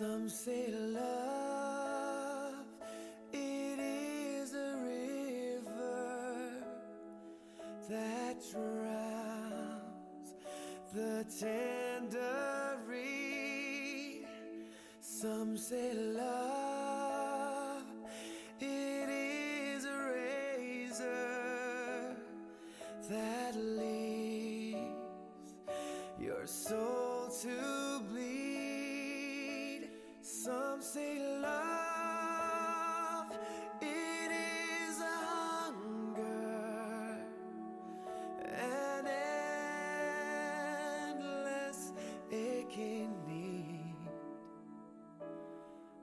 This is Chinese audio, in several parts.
Some say love, it is a river that drowns the tender. Some say love, it is a razor that leaves your soul to bleed. Some say love, it is a hunger, an endless aching need.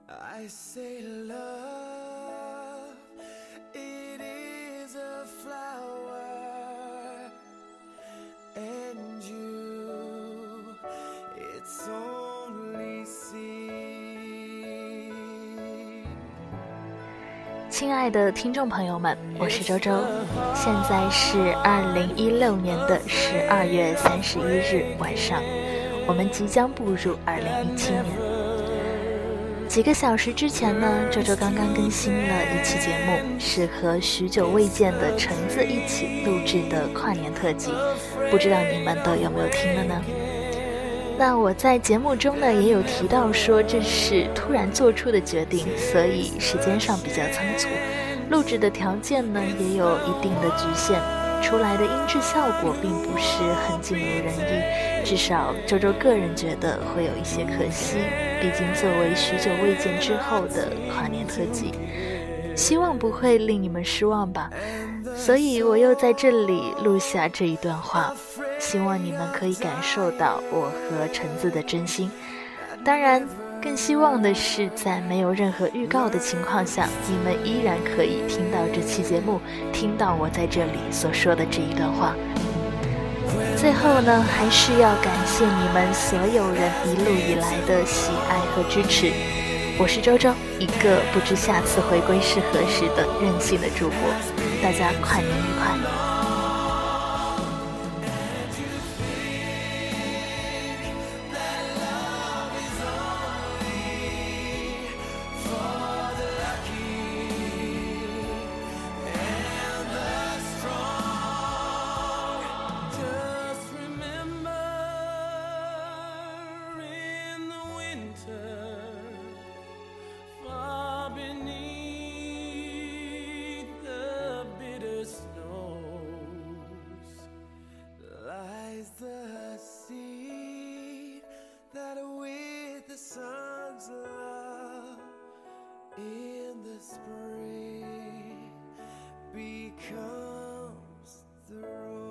I say love, 亲爱的听众朋友们，我是周周，现在是二零一六年的十二月三十一日晚上，我们即将步入二零一七年。几个小时之前呢，周周刚刚更新了一期节目，是和许久未见的橙子一起录制的跨年特辑，不知道你们都有没有听了呢？那我在节目中呢也有提到说这是突然做出的决定，所以时间上比较仓促，录制的条件呢也有一定的局限，出来的音质效果并不是很尽如人意，至少周周个人觉得会有一些可惜，毕竟作为许久未见之后的跨年特辑，希望不会令你们失望吧。所以我又在这里录下这一段话，希望你们可以感受到我和橙子的真心。当然，更希望的是在没有任何预告的情况下，你们依然可以听到这期节目，听到我在这里所说的这一段话。最后呢，还是要感谢你们所有人一路以来的喜爱和支持。我是周周，一个不知下次回归是何时的任性的主播。大家跨年愉快！comes through.